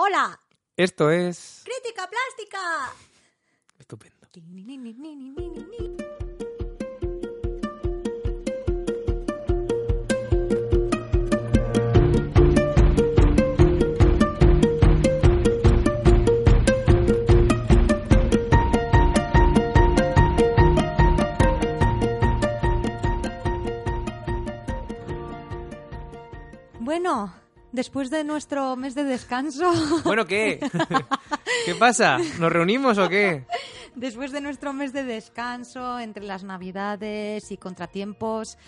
Hola, Esto es... crítica plástica. Estupendo. Bueno, después de nuestro mes de descanso, Bueno, ¿qué? ¿Qué pasa? ¿Nos reunimos o qué? después de nuestro mes de descanso entre las navidades y contratiempos,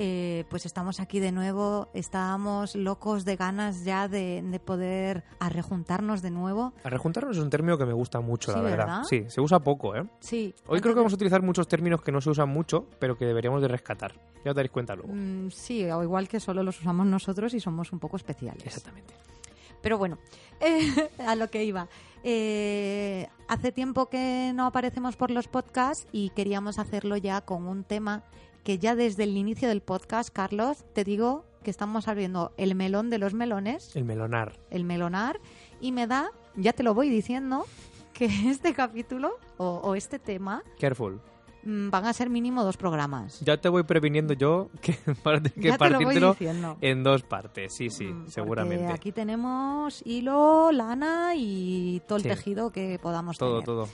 eh, pues estamos aquí de nuevo. Estábamos locos de ganas ya de, de poder arrejuntarnos de nuevo. A rejuntarnos es un término que me gusta mucho, la Sí, verdad. ¿verdad? Sí, se usa poco, ¿eh? Sí. Hoy creo que vamos a utilizar muchos términos que no se usan mucho, pero que deberíamos de rescatar. Ya os daréis cuenta luego. Mm, Sí, o igual que solo los usamos nosotros y somos un poco especiales. Exactamente. Pero bueno, eh, a lo que iba. Eh, hace tiempo que no aparecemos por los podcasts y queríamos hacerlo ya con un tema que ya desde el inicio del podcast, Carlos, te digo que estamos abriendo el melón de los melones, El melonar. el melonar, y me da, ya te lo voy diciendo, que este capítulo o, o este tema Careful. Mm, van a ser mínimo dos programas. Ya te voy previniendo yo que, que partírtelo en dos partes. Sí, sí, Mm, seguramente. Aquí tenemos hilo, lana y todo el Sí. tejido que podamos Todo, tener. todo.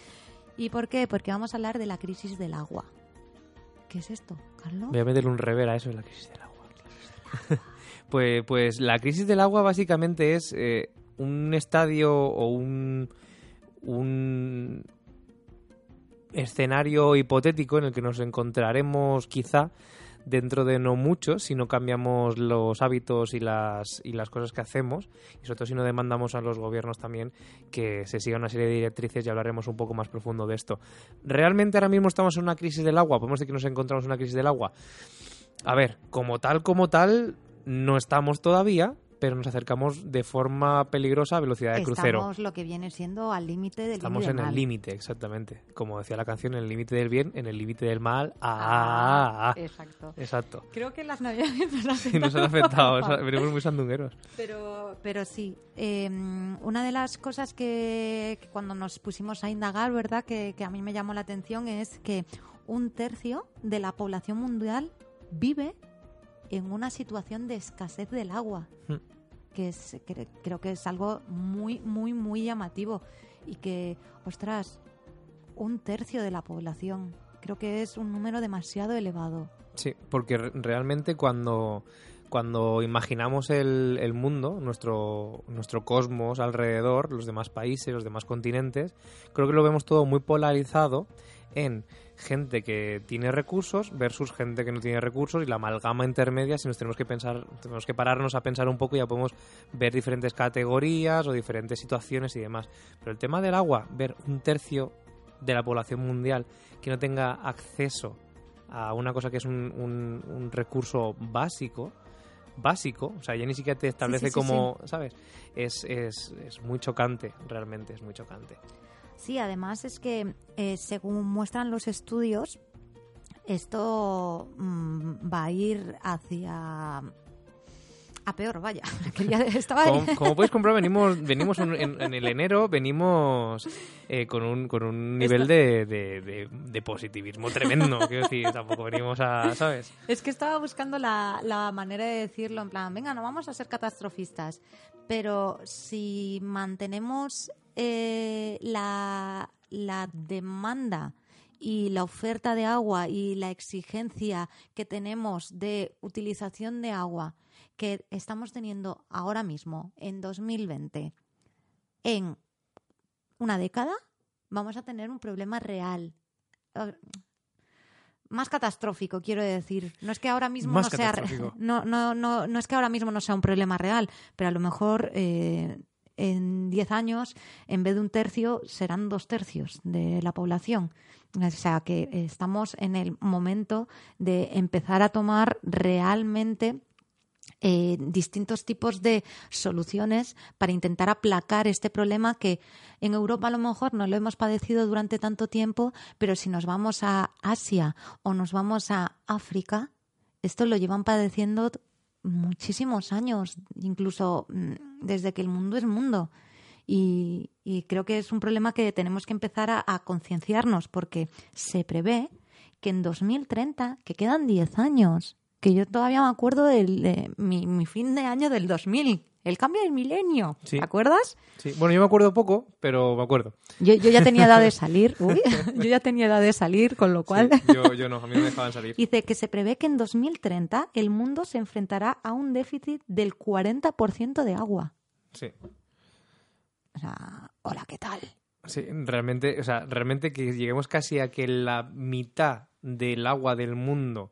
¿Y por qué? Porque vamos a hablar de la crisis del agua. ¿Qué es esto, Carlos? Voy a meterle un rever a eso de la crisis del agua. pues, pues la crisis del agua básicamente es eh, un estadio o un, un escenario hipotético en el que nos encontraremos quizá dentro de no mucho si no cambiamos los hábitos y las, y las cosas que hacemos y sobre todo si no demandamos a los gobiernos también que se siga una serie de directrices y hablaremos un poco más profundo de esto. ¿Realmente ahora mismo estamos en una crisis del agua? ¿Podemos decir que nos encontramos en una crisis del agua? A ver, como tal, como tal, no estamos todavía, pero nos acercamos de forma peligrosa a velocidad de crucero. Estamos lo que viene siendo al límite del Estamos bien y en el límite, exactamente. Como decía la canción, en el límite del bien, en el límite del mal. Ah, Ah, ah, ah. Exacto. Exacto. Creo que las navidades nos han Sí, nos han afectado, afectado. venimos muy sandungueros. Pero, pero sí, eh, una de las cosas que, que cuando nos pusimos a indagar, ¿verdad? Que, que a mí me llamó la atención es que un tercio de la población mundial vive en una situación de escasez del agua, Hmm. Que es, cre- creo que es algo muy, muy, muy llamativo y que, ostras, un tercio de la población, creo que es un número demasiado elevado. Sí, porque re- realmente cuando, cuando imaginamos el, el mundo, nuestro, nuestro cosmos alrededor, los demás países, los demás continentes, creo que lo vemos todo muy polarizado en gente que tiene recursos versus gente que no tiene recursos y la amalgama intermedia si nos tenemos que pensar tenemos que pararnos a pensar un poco y ya podemos ver diferentes categorías o diferentes situaciones y demás. Pero el tema del agua ver un tercio de la población mundial que no tenga acceso a una cosa que es un, un- un recurso básico básico o sea ya ni siquiera te establece sí, sí, como sabes es, es, es muy chocante realmente es muy chocante Sí, además es que eh, según muestran los estudios, esto mm, va a ir hacia a peor, vaya. Quería- estaba Como, como podéis comprobar, venimos, venimos un- en, en el enero, venimos eh, con, un, con un nivel de, de- de- de positivismo tremendo. Quiero decir, tampoco venimos a, ¿sabes? Es que estaba buscando la, la manera de decirlo en plan, venga, no vamos a ser catastrofistas, pero si mantenemos eh, la, la demanda y la oferta de agua y la exigencia que tenemos de utilización de agua que estamos teniendo ahora mismo en 2020 en una década, vamos a tener un problema real. Más catastrófico, quiero decir. No es que ahora mismo Más no sea no, no, no, no es que ahora mismo no sea un problema real, pero a lo mejor eh, en 10 años, en vez de un tercio, serán dos tercios de la población. O sea que estamos en el momento de empezar a tomar realmente eh, distintos tipos de soluciones para intentar aplacar este problema que en Europa a lo mejor no lo hemos padecido durante tanto tiempo, pero si nos vamos a Asia o nos vamos a África, esto lo llevan padeciendo muchísimos años, incluso mm, desde que el mundo es mundo. Y, creo que es un problema que tenemos que empezar a, a concienciarnos porque se prevé que en 2030, que quedan 10 años, que yo todavía me acuerdo del, de mi, mi fin de año del 2000, el cambio del milenio, Sí. ¿te acuerdas? Sí. Bueno, yo me acuerdo poco, pero me acuerdo. Yo, yo ya tenía edad de salir, uy, yo ya tenía edad de salir, con lo cual... Sí, yo, yo no, a mí no me dejaban salir. Dice que se prevé que en 2030 el mundo se enfrentará a un déficit del 40% de agua. Sí. O sea, hola, ¿qué tal? Sí, realmente, o sea, realmente que lleguemos casi a que la mitad del agua del mundo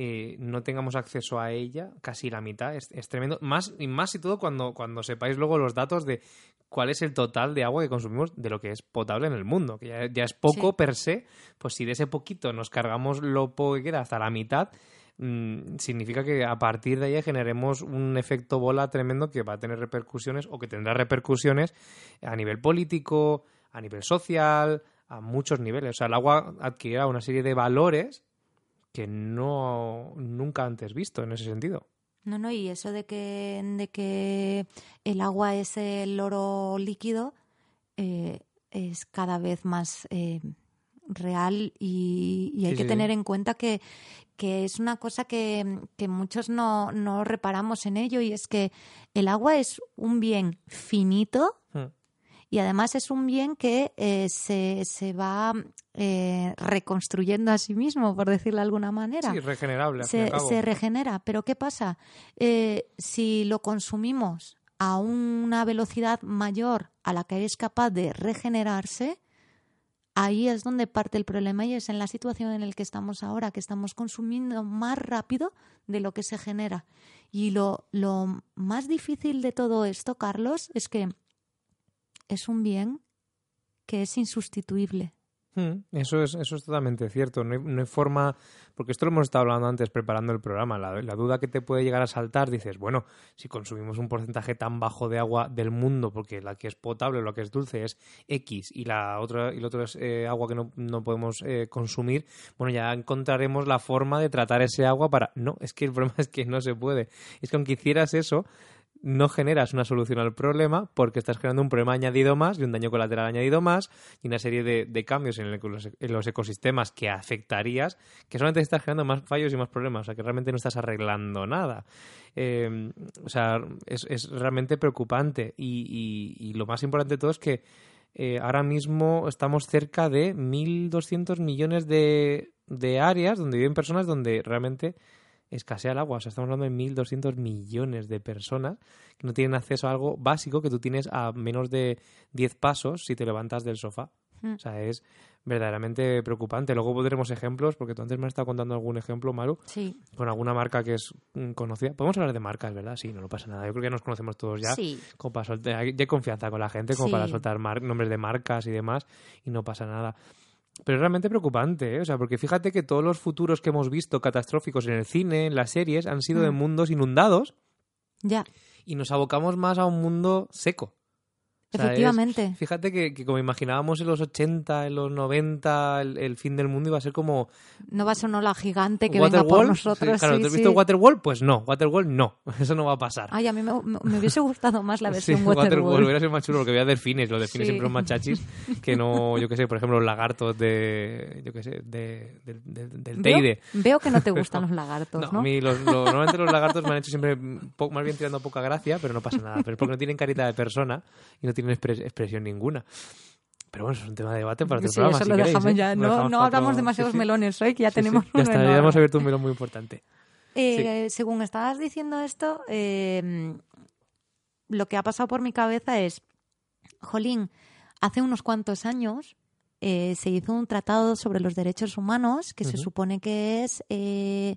eh, no tengamos acceso a ella, casi la mitad, es, es tremendo. Más y más y todo cuando, cuando sepáis luego los datos de cuál es el total de agua que consumimos de lo que es potable en el mundo, que ya, ya es poco Sí. per se, pues si de ese poquito nos cargamos lo poco que queda hasta la mitad, mm, significa que a partir de ahí generemos un efecto bola tremendo que va a tener repercusiones o que tendrá repercusiones a nivel político, a nivel social, a muchos niveles. O sea, el agua adquirirá una serie de valores que no nunca antes visto en ese sentido. No, no, y eso de que, de que el agua es el oro líquido eh, es cada vez más eh, real y, y hay Sí, que sí, tener en cuenta que, que es una cosa que, que muchos no, no reparamos en ello y es que el agua es un bien finito Hmm. Y además es un bien que eh, se, se va eh, reconstruyendo a sí mismo, por decirlo de alguna manera Sí, regenerable. se, se regenera. Pero ¿qué pasa? Eh, si lo consumimos a una velocidad mayor a la que es capaz de regenerarse, ahí es donde parte el problema y es en la situación en la que estamos ahora, que estamos consumiendo más rápido de lo que se genera. Y lo, lo más difícil de todo esto, Carlos, es que es un bien que es insustituible. Mm, Eso es, eso es totalmente cierto. No hay, no hay forma, porque esto lo hemos estado hablando antes preparando el programa. La, la duda que te puede llegar a saltar, dices, bueno, si consumimos un porcentaje tan bajo de agua del mundo, porque la que es potable o la que es dulce es X y la otra y lo otro es eh, agua que no, no podemos eh, consumir, bueno, ya encontraremos la forma de tratar ese agua para. No, es que el problema es que no se puede. Es que aunque hicieras eso, no generas una solución al problema porque estás generando un problema añadido más y un daño colateral añadido más y una serie de, cambios en, en los ecosistemas que afectarías que solamente estás generando más fallos y más problemas, o sea que realmente no estás arreglando nada. Eh, o sea, es, es realmente preocupante y lo más importante de todo es que eh, ahora mismo estamos cerca de 1.200 millones de, de áreas donde viven personas donde realmente escasea el agua. O sea, estamos hablando de 1.200 millones de personas que no tienen acceso a algo básico que tú tienes a menos de 10 pasos si te levantas del sofá. Mm. O sea, es verdaderamente preocupante. Luego pondremos ejemplos, porque tú antes me has estado contando algún ejemplo, Maru, Sí, con alguna marca que es mm, conocida. Podemos hablar de marcas, ¿verdad? Sí, no, no pasa nada. Yo creo que ya nos conocemos todos ya. sí. Como para soltar, hay hay confianza con la gente, como Sí. para soltar mar- nombres de marcas y demás, y no pasa nada. Pero es realmente preocupante, ¿eh? O sea, porque fíjate que todos los futuros que hemos visto catastróficos en el cine, en las series, han sido de Mm. mundos inundados Ya, y nos abocamos más a un mundo seco. O sea, es- efectivamente. fíjate que, que como imaginábamos en los 80, en los 90, el, el fin del mundo iba a ser como No va a ser una ola gigante que venga por Waterworld. nosotros. Sí, claro, sí, ¿te has sí. visto Waterworld? Pues no, Waterworld no, eso no va a pasar. Ay, a mí me, me- hubiese gustado más la Sí, versión Waterworld Waterworld. hubiera sido más chulo porque había delfines. Los delfines Sí. siempre son más chachis que no, yo qué sé, por ejemplo, los lagartos de, yo qué sé, de, del- del- del Veo, Teide. veo que no te gustan los lagartos, No, ¿no? a mí los, los- normalmente los lagartos me han hecho siempre po- más bien tirando poca gracia, pero no pasa nada. Pero es porque no tienen carita de persona y no tienen expres- expresión ninguna. Pero bueno, eso es un tema de debate para otro Sí, programa. eso si lo queréis, dejamos ¿eh? ya. Lo No, dejamos no hablamos otro- demasiados sí, sí. melones hoy, que ya Sí, sí, tenemos Ya uno está, ya hemos abierto un melón muy importante. Eh, Según estabas diciendo esto, eh, lo que ha pasado por mi cabeza es, Jolín, hace unos cuantos años eh, se hizo un tratado sobre los derechos humanos que se Ujú. supone que es eh,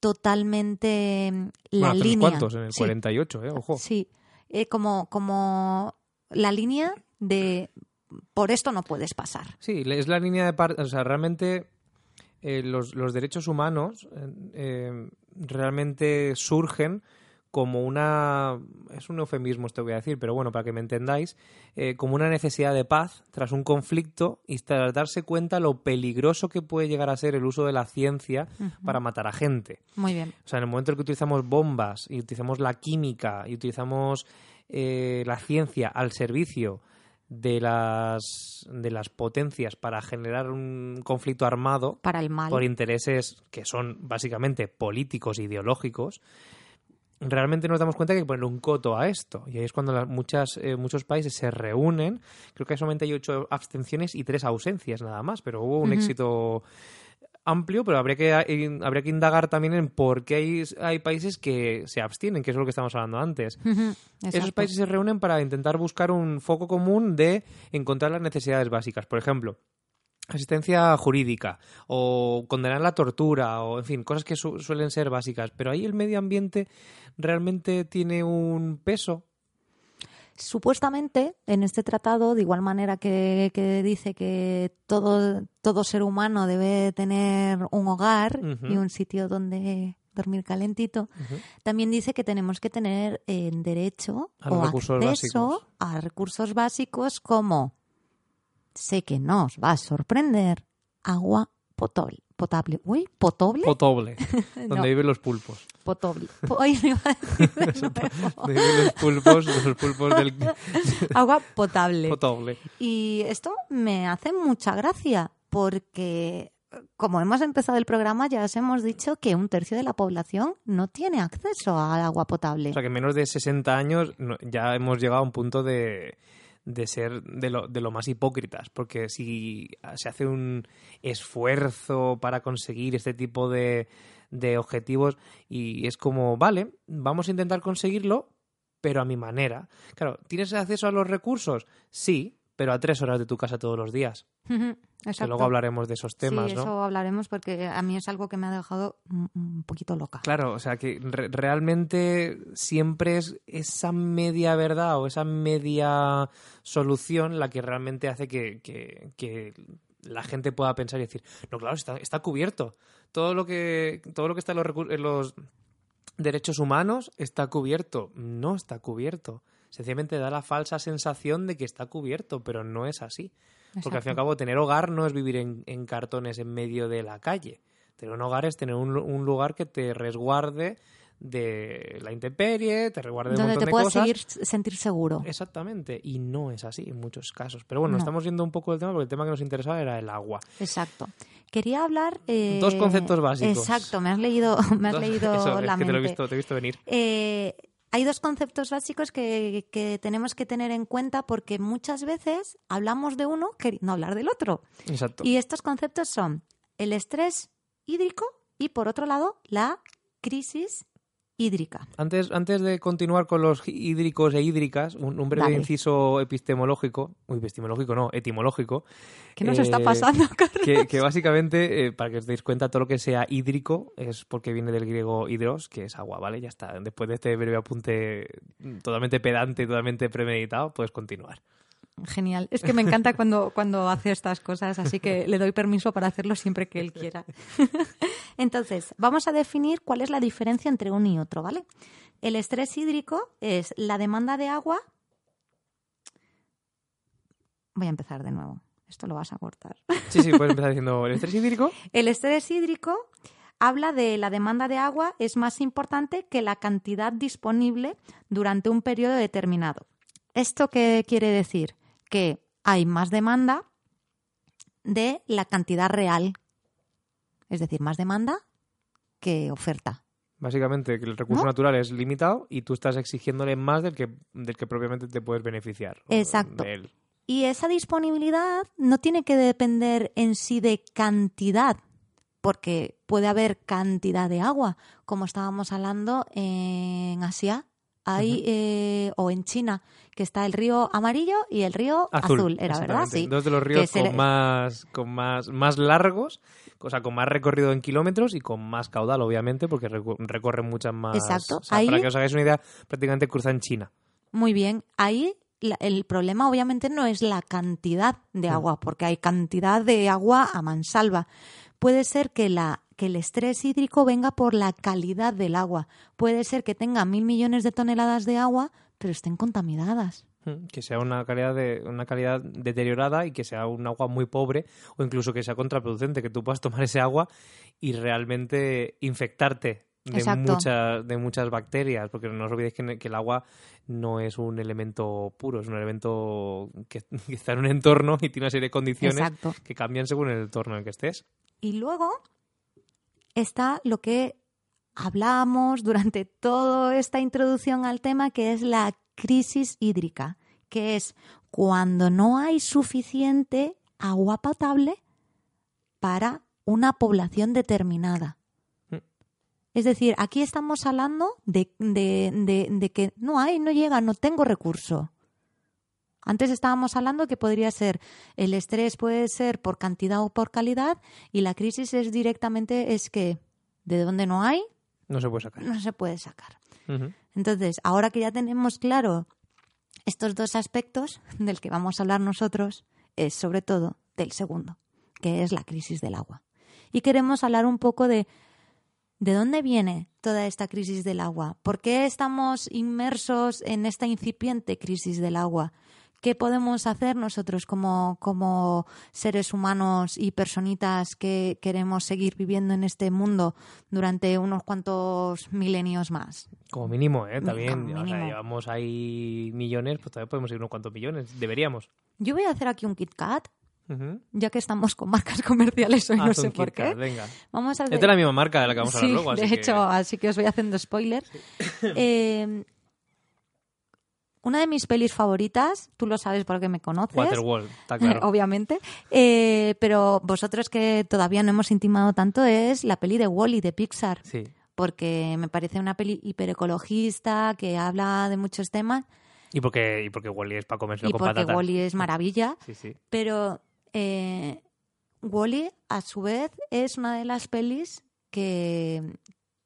totalmente mm, la bueno, línea. cuantos, en el Sí, 48, ¿eh? Ojo. Sí, eh, como, como la línea de por esto no puedes pasar. Sí, es la línea de par- O sea, realmente eh, los, los derechos humanos eh, eh, realmente surgen como una. Es un eufemismo esto voy a decir, pero bueno, para que me entendáis, eh, como una necesidad de paz tras un conflicto y tras darse cuenta lo peligroso que puede llegar a ser el uso de la ciencia para matar a gente. Muy bien. O sea, en el momento en que utilizamos bombas y utilizamos la química y utilizamos eh, la ciencia al servicio de las, de las potencias para generar un conflicto armado Para el mal. por intereses que son básicamente políticos, ideológicos, realmente nos damos cuenta que hay que poner un coto a esto. Y ahí es cuando las, muchas, eh, muchos países se reúnen. Creo que solamente hay ocho abstenciones y tres ausencias nada más, pero hubo un éxito amplio, pero habría que, habría que indagar también en por qué hay, hay países que se abstienen, que es lo que estamos hablando antes. Esos países se reúnen para intentar buscar un foco común de encontrar las necesidades básicas. Por ejemplo, asistencia jurídica o condenar la tortura o, en fin, cosas que su- suelen ser básicas. Pero ahí el medio ambiente realmente tiene un peso. Supuestamente, en este tratado, de igual manera que, que dice que todo, todo ser humano debe tener un hogar y un sitio donde dormir calentito, también dice que tenemos que tener eh, derecho A o recursos acceso básicos. a recursos básicos como, sé que no os va a sorprender, agua potable. potable. Uy, potable. Potable, No, donde viven los pulpos. Potable. Po- Ay, me iba a decir de nuevo. Los pulpos, los pulpos del Agua potable. potable. Y esto me hace mucha gracia porque, como hemos empezado el programa, ya os hemos dicho que un tercio de la población no tiene acceso al agua potable. O sea que en menos de 60 años no- ya hemos llegado a un punto de, de ser de lo, de lo más hipócritas, porque si se hace un esfuerzo para conseguir este tipo de, de objetivos y es como, vale, vamos a intentar conseguirlo, pero a mi manera. Claro, ¿tienes acceso a los recursos? Sí, pero a tres horas de tu casa todos los días. Ujú, Que Exacto. luego hablaremos de esos temas, sí, ¿no? eso hablaremos porque a mí es algo que me ha dejado un, un poquito loca. Claro, o sea que re- realmente siempre es esa media verdad o esa media solución la que realmente hace que, que- que la gente pueda pensar y decir, no, claro, está, está cubierto. Todo lo que, todo lo que está en los, en los derechos humanos está cubierto. No está cubierto. Sencillamente da la falsa sensación de que está cubierto, pero no es así. Porque al fin y al cabo tener hogar no es vivir en, en cartones en medio de la calle. Tener un hogar es tener un, lu- un lugar que te resguarde de la intemperie, te resguarde de un Donde montón te de puedas cosas. seguir, sentir seguro. Exactamente, y no es así en muchos casos. Pero bueno, No. estamos yendo un poco del tema porque el tema que nos interesaba era el agua. Exacto. Quería hablar... eh, Dos conceptos básicos. Exacto, me has leído, me has Dos- leído Eso, la es que te lo he mente. visto, te he visto venir. Eh, hay dos conceptos básicos que, que tenemos que tener en cuenta porque muchas veces hablamos de uno queriendo hablar del otro. Exacto. Y estos conceptos son el estrés hídrico y, por otro lado, la crisis hídrica. Antes, antes de continuar con los hídricos e hídricas, un, un breve Dale. inciso epistemológico, uy, epistemológico no, etimológico, ¿Qué nos está Eh, pasando, Carlos? que, que básicamente, eh, para que os deis cuenta, todo lo que sea hídrico es porque viene del griego hidros, que es agua, ¿vale? Ya está. Después de este breve apunte totalmente pedante, totalmente premeditado, puedes continuar. Genial. Es que me encanta cuando, cuando hace estas cosas, así que le doy permiso para hacerlo siempre que él quiera. Entonces, vamos a definir cuál es la diferencia entre uno y otro, ¿vale? El estrés hídrico es la demanda de agua. Voy a empezar de nuevo. Esto lo vas a cortar. Sí, sí, puedes empezar diciendo el estrés hídrico. El estrés hídrico habla de la demanda de agua es más importante que la cantidad disponible durante un periodo determinado. ¿Esto qué quiere decir? Que hay más demanda de la cantidad real. Es decir, más demanda que oferta. Básicamente, que el recurso ¿No? natural es limitado y tú estás exigiéndole más del que, del que propiamente te puedes beneficiar. Exacto. Y esa disponibilidad no tiene que depender en sí de cantidad, porque puede haber cantidad de agua, como estábamos hablando en Asia, hay, eh, o en China, que está el río amarillo y el río azul, era verdad, sí. Dos de los ríos con, le- más, con más, más largos, o sea, con más recorrido en kilómetros y con más caudal, obviamente, porque recorren muchas más. Exacto. o sea, Ahí- Para que os hagáis una idea, prácticamente cruzan China. Muy bien, ahí el problema obviamente no es la cantidad de agua, porque hay cantidad de agua a mansalva. Puede ser que, la, que el estrés hídrico venga por la calidad del agua. Puede ser que tenga mil millones de toneladas de agua, pero estén contaminadas. Mm, Que sea una calidad, de, una calidad deteriorada y que sea un agua muy pobre o incluso que sea contraproducente, que tú puedas tomar ese agua y realmente infectarte de Exacto. muchas, de muchas bacterias, porque no os olvidéis que, que el agua no es un elemento puro, es un elemento que, que está en un entorno y tiene una serie de condiciones Exacto. que cambian según el entorno en el que estés. Y luego está lo que hablamos durante toda esta introducción al tema, que es la crisis hídrica, que es cuando no hay suficiente agua potable para una población determinada. Mm. Es decir, aquí estamos hablando de, de- de- de que no hay, no llega, no tengo recurso. Antes estábamos hablando que podría ser el estrés puede ser por cantidad o por calidad y la crisis es directamente es que de donde no hay No se puede sacar. no se puede sacar. Entonces, ahora que ya tenemos claro estos dos aspectos del que vamos a hablar nosotros, es sobre todo del segundo, que es la crisis del agua. Y queremos hablar un poco de de dónde viene toda esta crisis del agua, por qué estamos inmersos en esta incipiente crisis del agua. ¿Qué podemos hacer nosotros como, como seres humanos y personitas que queremos seguir viviendo en este mundo durante unos cuantos milenios más? Como mínimo, ¿eh? También, o sea, llevamos ahí millones, pues también podemos ir unos cuantos millones. Deberíamos. Yo voy a hacer aquí un Kit Kat, ya que estamos con marcas comerciales hoy, no Haz sé por qué. Venga. Vamos a Esta es la misma marca de la que vamos a hablar Sí, luego. Así de que- hecho, así que os voy haciendo spoiler. Eh, una de mis pelis favoritas, tú lo sabes porque me conoces. Waterworld, está claro. Obviamente, Eh, pero vosotros que todavía no hemos intimado tanto es la peli de Wally de Pixar, Sí. porque me parece una peli hiperecologista que habla de muchos temas Y porque, y porque Wally es para comérselo y con porque patatas. Wally es maravilla. Sí, sí. Pero eh, Wally, a su vez, es una de las pelis que,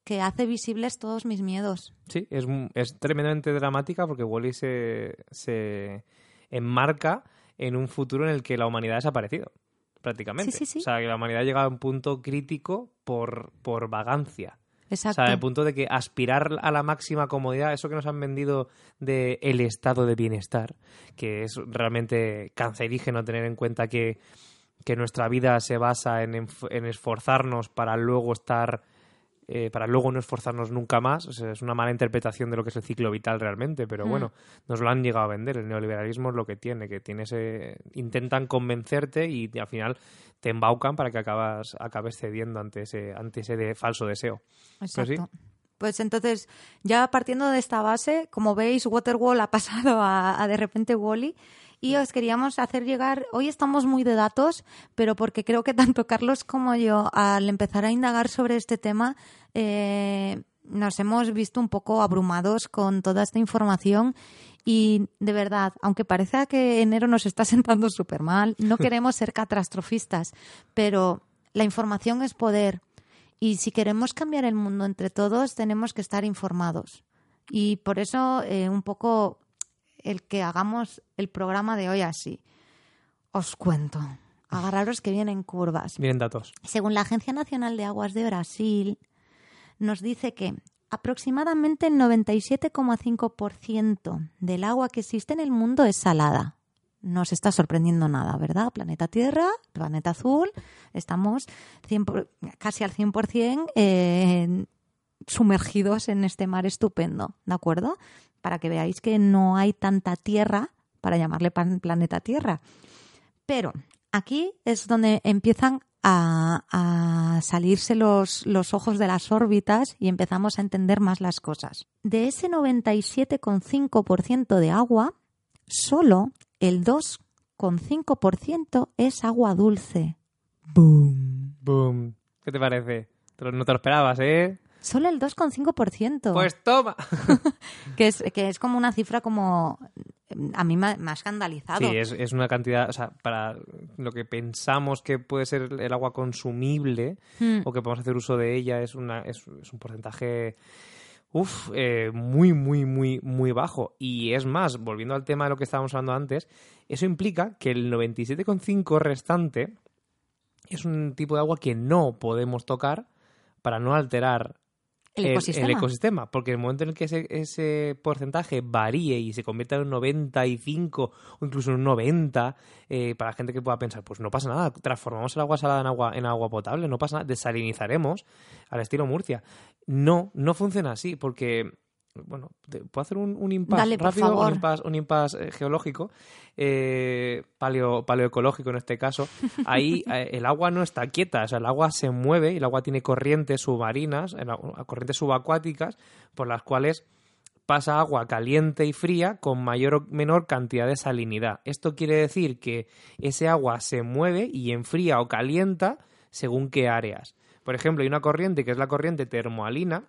que hace visibles todos mis miedos. Sí, es, es tremendamente dramática porque Wally se, se enmarca en un futuro en el que la humanidad ha desaparecido, prácticamente. Sí, sí, sí. O sea, que la humanidad llega a un punto crítico por, por vagancia. O Exacto. sea, el punto de que aspirar a la máxima comodidad, eso que nos han vendido de el estado de bienestar, que es realmente cancerígeno tener en cuenta que, que nuestra vida se basa en, en esforzarnos para luego estar, eh, para luego no esforzarnos nunca más. O sea, es una mala interpretación de lo que es el ciclo vital realmente, pero Mm. bueno, nos lo han llegado a vender. El neoliberalismo es lo que tiene, que tiene ese, intentan convencerte y al final te embaucan para que acabas, acabes cediendo ante ese, ante ese de- falso deseo. Exacto. sí. Pues entonces, ya partiendo de esta base, como veis, Waterwall ha pasado a, a de repente Wally. Y os queríamos hacer llegar, hoy estamos muy de datos, pero porque creo que tanto Carlos como yo, al empezar a indagar sobre este tema, eh, nos hemos visto un poco abrumados con toda esta información. Y de verdad, aunque parezca que enero nos está sentando súper mal, no queremos ser catastrofistas, pero la información es poder. Y si queremos cambiar el mundo entre todos, tenemos que estar informados. Y por eso, eh, un poco el que hagamos el programa de hoy así. Os cuento. Agarraros que vienen curvas. Miren datos. Según la Agencia Nacional de Aguas de Brasil, nos dice que aproximadamente el 97,5% del agua que existe en el mundo es salada. No os está sorprendiendo nada, ¿verdad? Planeta Tierra, planeta azul, estamos 100 por- casi al 100% eh, sumergidos en este mar estupendo, ¿de acuerdo? Para que veáis que no hay tanta tierra para llamarle pan- planeta Tierra. Pero aquí es donde empiezan a, a salirse los, los ojos de las órbitas y empezamos a entender más las cosas. De ese 97,5% de agua, solo el 2,5% es agua dulce. ¡Boom! Boom. ¿Qué te parece? No te lo esperabas, ¿eh? Solo el 2,5%. Pues toma. que, es, que es como una cifra como... A mí me, me ha escandalizado. Sí, es, es una cantidad, o sea, para lo que pensamos que puede ser el agua consumible Mm. o que podemos hacer uso de ella es, una, es, es un porcentaje uf, eh, muy, muy, muy, muy bajo. Y es más, volviendo al tema de lo que estábamos hablando antes, eso implica que el 97,5 restante es un tipo de agua que no podemos tocar para no alterar El ecosistema. el ecosistema, porque el momento en el que ese, ese porcentaje varíe y se convierta en un 95 o incluso en un 90, eh, para la gente que pueda pensar, pues no pasa nada, transformamos el agua salada en agua, en agua potable, no pasa nada, desalinizaremos al estilo Murcia. No, no funciona así, porque bueno, puedo hacer un, un impasse Dale, por rápido, favor. un impasse, un impasse, eh, geológico, eh, paleo, paleoecológico en este caso. Ahí eh, el agua no está quieta, o sea, el agua se mueve y el agua tiene corrientes submarinas, corrientes subacuáticas, por las cuales pasa agua caliente y fría con mayor o menor cantidad de salinidad. Esto quiere decir que ese agua se mueve y enfría o calienta según qué áreas. Por ejemplo, hay una corriente que es la corriente termoalina,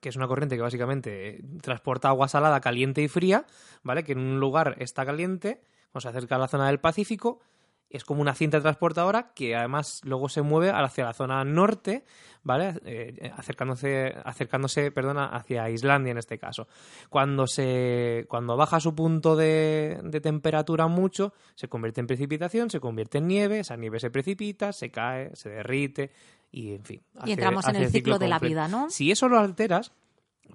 que es una corriente que básicamente eh, transporta agua salada caliente y fría, ¿vale? Que en un lugar está caliente, cuando se acerca a la zona del Pacífico, es como una cinta transportadora que además luego se mueve hacia la zona norte, ¿vale? Eh, acercándose, acercándose, perdona, hacia Islandia en este caso. Cuando se, cuando baja su punto de, de temperatura mucho, se convierte en precipitación, se convierte en nieve, esa nieve se precipita, se cae, se derrite y en fin. Y hace- entramos en el ciclo de la vida, ¿no? Si eso lo alteras,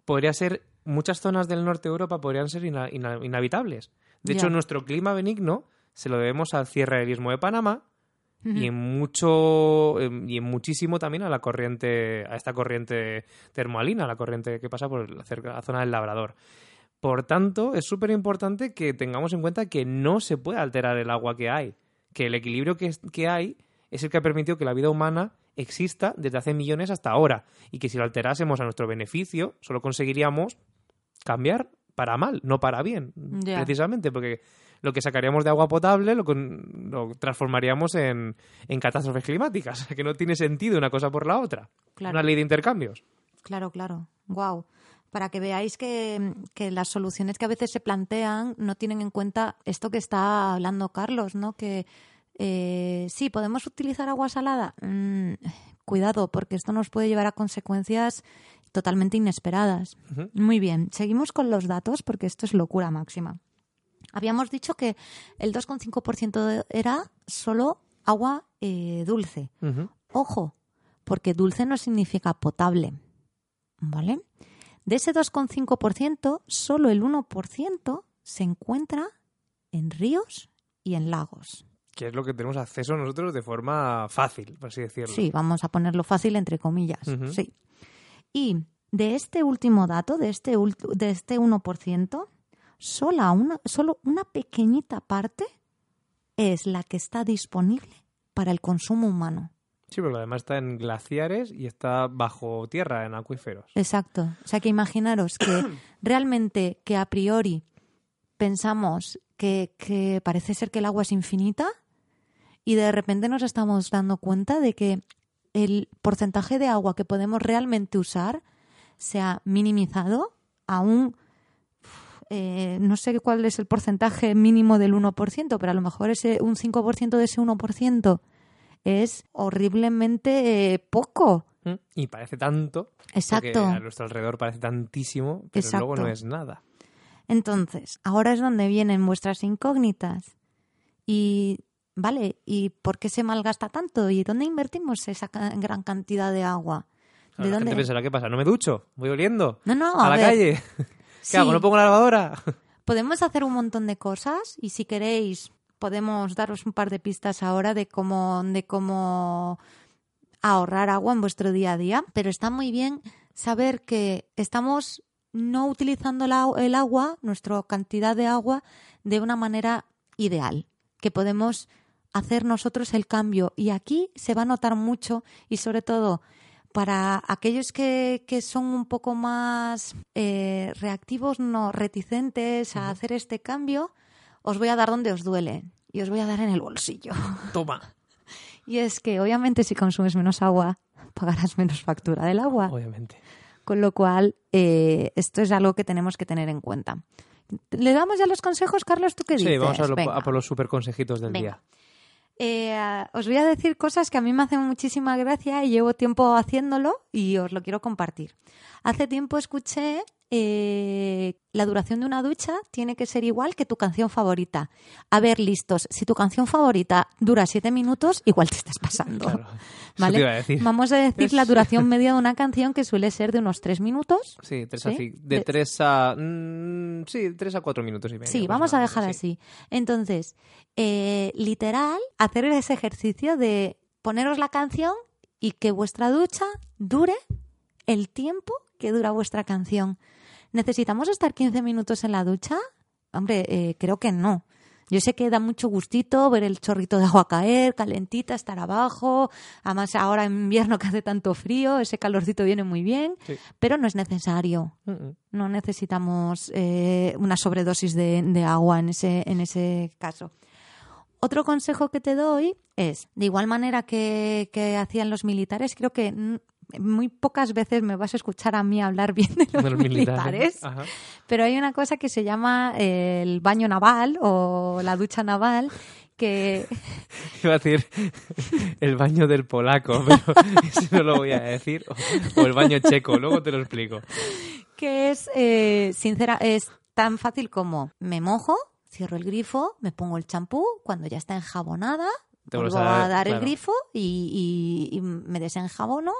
podría ser muchas zonas del norte de Europa podrían ser ina- ina- inhabitables. De hecho, nuestro clima benigno se lo debemos al cierre del istmo de Panamá y en mucho em, y en muchísimo también a la corriente a esta corriente termoalina, la corriente que pasa por la, cerca- la zona del Labrador. Por tanto, es súper importante que tengamos en cuenta que no se puede alterar el agua que hay, que el equilibrio que, que hay es el que ha permitido que la vida humana exista desde hace millones hasta ahora y que si lo alterásemos a nuestro beneficio, solo conseguiríamos cambiar para mal, no para bien, precisamente, porque lo que sacaríamos de agua potable lo, con- lo transformaríamos en, en catástrofes climáticas, que no tiene sentido una cosa por la otra. Claro. Una ley de intercambios. Claro, claro. Wow. Para que veáis que, que las soluciones que a veces se plantean no tienen en cuenta esto que está hablando Carlos, ¿no? Que eh, sí, podemos utilizar agua salada. Mm, cuidado, porque esto nos puede llevar a consecuencias totalmente inesperadas. Muy bien, seguimos con los datos porque esto es locura máxima. Habíamos dicho que el 2,5% era solo agua eh, dulce. Ojo, porque dulce no significa potable. ¿Vale? De ese 2,5%, solo el 1% se encuentra en ríos y en lagos. Que es lo que tenemos acceso nosotros de forma fácil, por así decirlo. Sí, vamos a ponerlo fácil entre comillas. Sí. Y de este último dato, de este, de este 1%, sola una, solo una pequeñita parte es la que está disponible para el consumo humano. Sí, porque además está en glaciares y está bajo tierra, en acuíferos. Exacto. O sea que imaginaros que realmente que a priori pensamos que, que parece ser que el agua es infinita y de repente nos estamos dando cuenta de que el porcentaje de agua que podemos realmente usar se ha minimizado a un... eh, no sé cuál es el porcentaje mínimo del 1%, pero a lo mejor ese, un 5% de ese 1% es horriblemente eh, poco. ¿Mm? Y parece tanto. Exacto. A nuestro alrededor parece tantísimo, pero Exacto. luego no es nada. Entonces, ahora es donde vienen vuestras incógnitas. Y, vale, ¿y por qué se malgasta tanto? ¿Y dónde invertimos esa gran cantidad de agua? ¿De la dónde? gente pensará, ¿qué pasa? ¿No me ducho? ¿Voy oliendo? No, no, ¿A, a la ver, calle? ¿Qué sí, hago? ¿No pongo la lavadora? Podemos hacer un montón de cosas y si queréis podemos daros un par de pistas ahora de cómo, de cómo ahorrar agua en vuestro día a día, pero está muy bien saber que estamos no utilizando la- el agua, nuestra cantidad de agua, de una manera ideal, que podemos hacer nosotros el cambio. Y aquí se va a notar mucho y sobre todo para aquellos que, que son un poco más eh, reactivos, no reticentes a hacer este cambio, os voy a dar donde os duele y os voy a dar en el bolsillo. Toma. Y es que obviamente si consumes menos agua, pagarás menos factura del agua. Obviamente. Con lo cual, eh, esto es algo que tenemos que tener en cuenta. ¿Le damos ya los consejos, Carlos? ¿Tú qué dices? Sí, vamos a, lo- Venga. a por los super consejitos del Venga. día. Eh, os voy a decir cosas que a mí me hacen muchísima gracia y llevo tiempo haciéndolo y os lo quiero compartir. Hace tiempo escuché eh, la duración de una ducha tiene que ser igual que tu canción favorita. A ver, listos, si tu canción favorita dura siete minutos, igual te estás pasando. Claro, eso ¿vale? te iba a decir. Vamos a decir la duración media de una canción que suele ser de unos tres minutos. Sí, tres ¿Sí? a de De- 3 a... mm, sí, 3 a 4 minutos y medio. Sí, vamos a dejar así. Entonces, eh, literal, hacer ese ejercicio de poneros la canción y que vuestra ducha dure el tiempo que dura vuestra canción. ¿Necesitamos estar 15 minutos en la ducha? Hombre, eh, creo que no. Yo sé que da mucho gustito ver el chorrito de agua caer, calentita, estar abajo. Además, ahora en invierno que hace tanto frío, ese calorcito viene muy bien, Sí. pero no es necesario no necesitamos eh, una sobredosis de, de agua en ese, en ese caso. Otro consejo que te doy es, de igual manera que, que hacían los militares, creo que muy pocas veces me vas a escuchar a mí hablar bien de los, De los militares, pero hay una cosa que se llama eh, el baño naval o la ducha naval, que Iba a decir el baño del polaco, pero eso no lo voy a decir. O, o el baño checo, luego te lo explico. que es, eh, sincera, es tan fácil como me mojo, cierro el grifo, me pongo el champú, cuando ya está enjabonada, Te vuelvo a a dar- el grifo y, y- y me desenjabono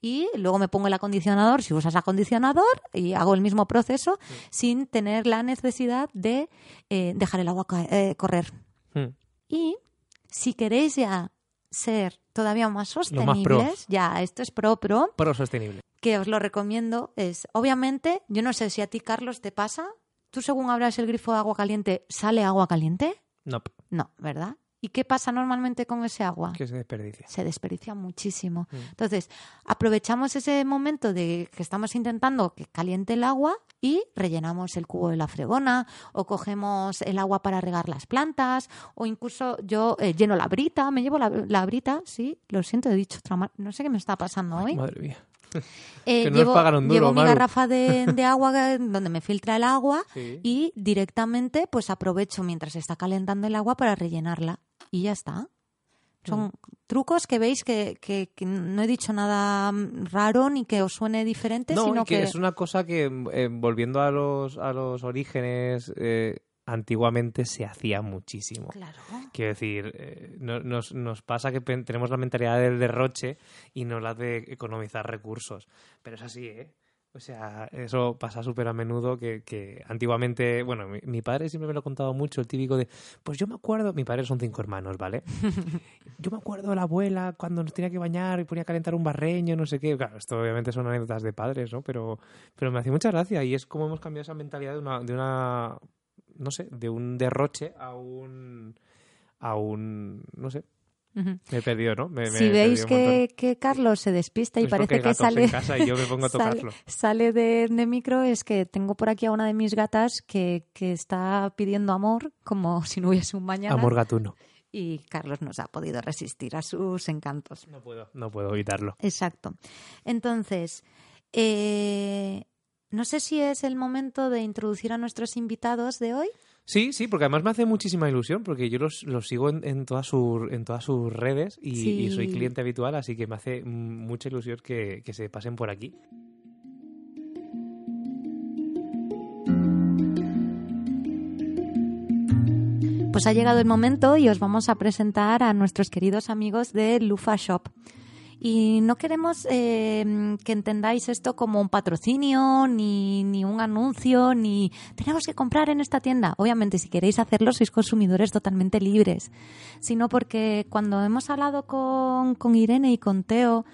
y luego me pongo el acondicionador, si usas acondicionador, y hago el mismo proceso sin tener la necesidad de eh, dejar el agua eh, correr. Mm. Y si queréis ya ser todavía más sostenibles, más ya esto es pro pro, Pro sostenible. que os lo recomiendo es, obviamente, yo no sé si a ti, Carlos, te pasa, tú según abras el grifo de agua caliente, ¿sale agua caliente? No, No, ¿verdad? ¿Y qué pasa normalmente con ese agua? que se desperdicia. Se desperdicia muchísimo. Mm. Entonces, aprovechamos ese momento de que estamos intentando que caliente el agua y rellenamos el cubo de la fregona o cogemos el agua para regar las plantas o incluso yo eh, lleno la brita, me llevo la, la brita, sí, lo siento, he dicho otra no sé qué me está pasando hoy. Madre mía. Eh, que no nos llevo, pagaron duro, llevo mi garrafa de, de agua donde me filtra el agua Sí. y directamente pues aprovecho mientras está calentando el agua para rellenarla y ya está. Son Mm. trucos que veis que, que- que no he dicho nada raro ni que os suene diferente, No, sino que, que, es una cosa que, eh, volviendo a los, a los orígenes, eh, antiguamente se hacía muchísimo. Claro. Quiero decir, eh, no- nos, nos pasa que tenemos la mentalidad del derroche y no la de economizar recursos. Pero es así, ¿eh? O sea, eso pasa súper a menudo que, que antiguamente, bueno, mi, mi padre siempre me lo ha contado mucho, el típico de, pues yo me acuerdo, mi padre son cinco hermanos, ¿vale? yo me acuerdo de la abuela cuando nos tenía que bañar y ponía a calentar un barreño, no sé qué. Claro, esto obviamente son anécdotas de padres, ¿no? Pero, pero me hace mucha gracia y es como hemos cambiado esa mentalidad de una, de una no sé, de un derroche a un, a un, no sé. Me he perdido, ¿no? Me- Si veis que, que Carlos se despista y Es parece que sale, en casa y yo me pongo a sale, tocarlo. sale de, de micro, es que tengo por aquí a una de mis gatas que, que está pidiendo amor como si no hubiese un mañana. Amor gatuno. y Carlos nos ha podido resistir a sus encantos. No puedo, no puedo evitarlo. Exacto. Entonces, eh, no sé si es el momento de introducir a nuestros invitados de hoy. Sí, sí, porque además me hace muchísima ilusión, porque yo los, los sigo en, en, todas sus, en todas sus redes y, Sí. y soy cliente habitual, así que me hace mucha ilusión que, que se pasen por aquí. Pues ha llegado el momento y os vamos a presentar a nuestros queridos amigos de Lufa Shop. Y no queremos eh, que entendáis esto como un patrocinio, ni, ni un anuncio, ni tenemos que comprar en esta tienda. Obviamente, si queréis hacerlo, sois consumidores totalmente libres. Sino porque cuando hemos hablado con, con Irene y con Teo,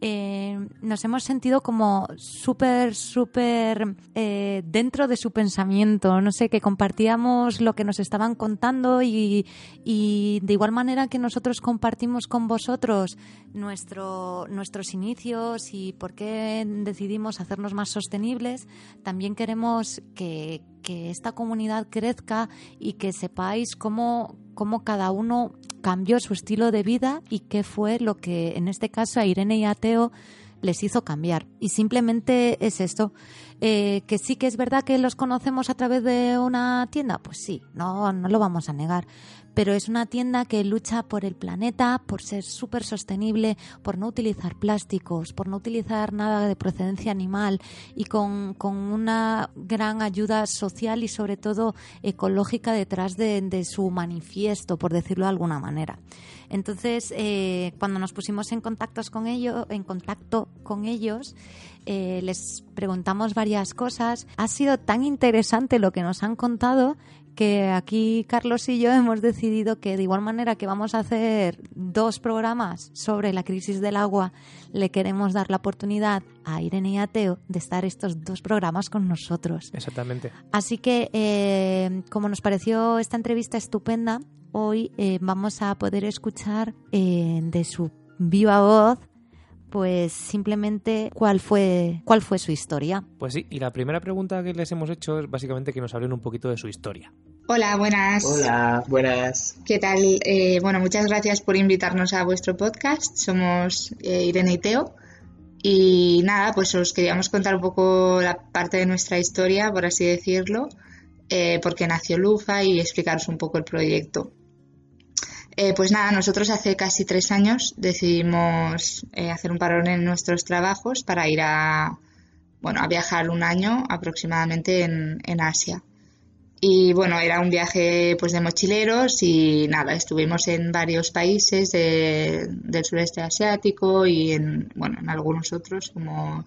eh, nos hemos sentido como súper, súper eh, dentro de su pensamiento. No sé, que compartíamos lo que nos estaban contando y, y de igual manera que nosotros compartimos con vosotros nuestro, nuestros inicios y por qué decidimos hacernos más sostenibles, también queremos que, que esta comunidad crezca y que sepáis cómo, cómo cada uno cambió su estilo de vida y qué fue lo que en este caso a Irene y a Teo les hizo cambiar. Y simplemente es esto. Eh, que sí que es verdad que los conocemos a través de una tienda, pues sí, no, no lo vamos a negar pero es una tienda que lucha por el planeta, por ser súper sostenible, por no utilizar plásticos, por no utilizar nada de procedencia animal y con, una gran ayuda social y sobre todo ecológica detrás de, su manifiesto, por decirlo de alguna manera. Entonces, eh, cuando nos pusimos en, contactos con ellos, en contacto con ellos, eh, les preguntamos varias cosas. Ha sido tan interesante lo que nos han contado que aquí Carlos y yo hemos decidido que de igual manera que vamos a hacer dos programas sobre la crisis del agua, le queremos dar la oportunidad a Irene y a Teo de estar estos dos programas con nosotros. Exactamente. Así que, eh, como nos pareció esta entrevista estupenda, hoy eh, vamos a poder escuchar eh, de su viva voz pues simplemente cuál fue cuál fue su historia. Pues sí, y la primera pregunta que les hemos hecho es básicamente que nos hablen un poquito de su historia. Hola, buenas. Hola, buenas. ¿Qué tal? Eh, bueno, muchas gracias por invitarnos a vuestro podcast. Somos eh, Irene y Teo. Y nada, pues os queríamos contar un poco la parte de nuestra historia, por así decirlo, eh, porque nació Lufa y explicaros un poco el proyecto. Eh, pues nada, nosotros hace casi tres años decidimos hacer un parón en nuestros trabajos para ir a, bueno, a viajar un año aproximadamente en, Asia. Y bueno, era un viaje pues de mochileros y nada, estuvimos en varios países del sureste asiático y en, bueno, en algunos otros como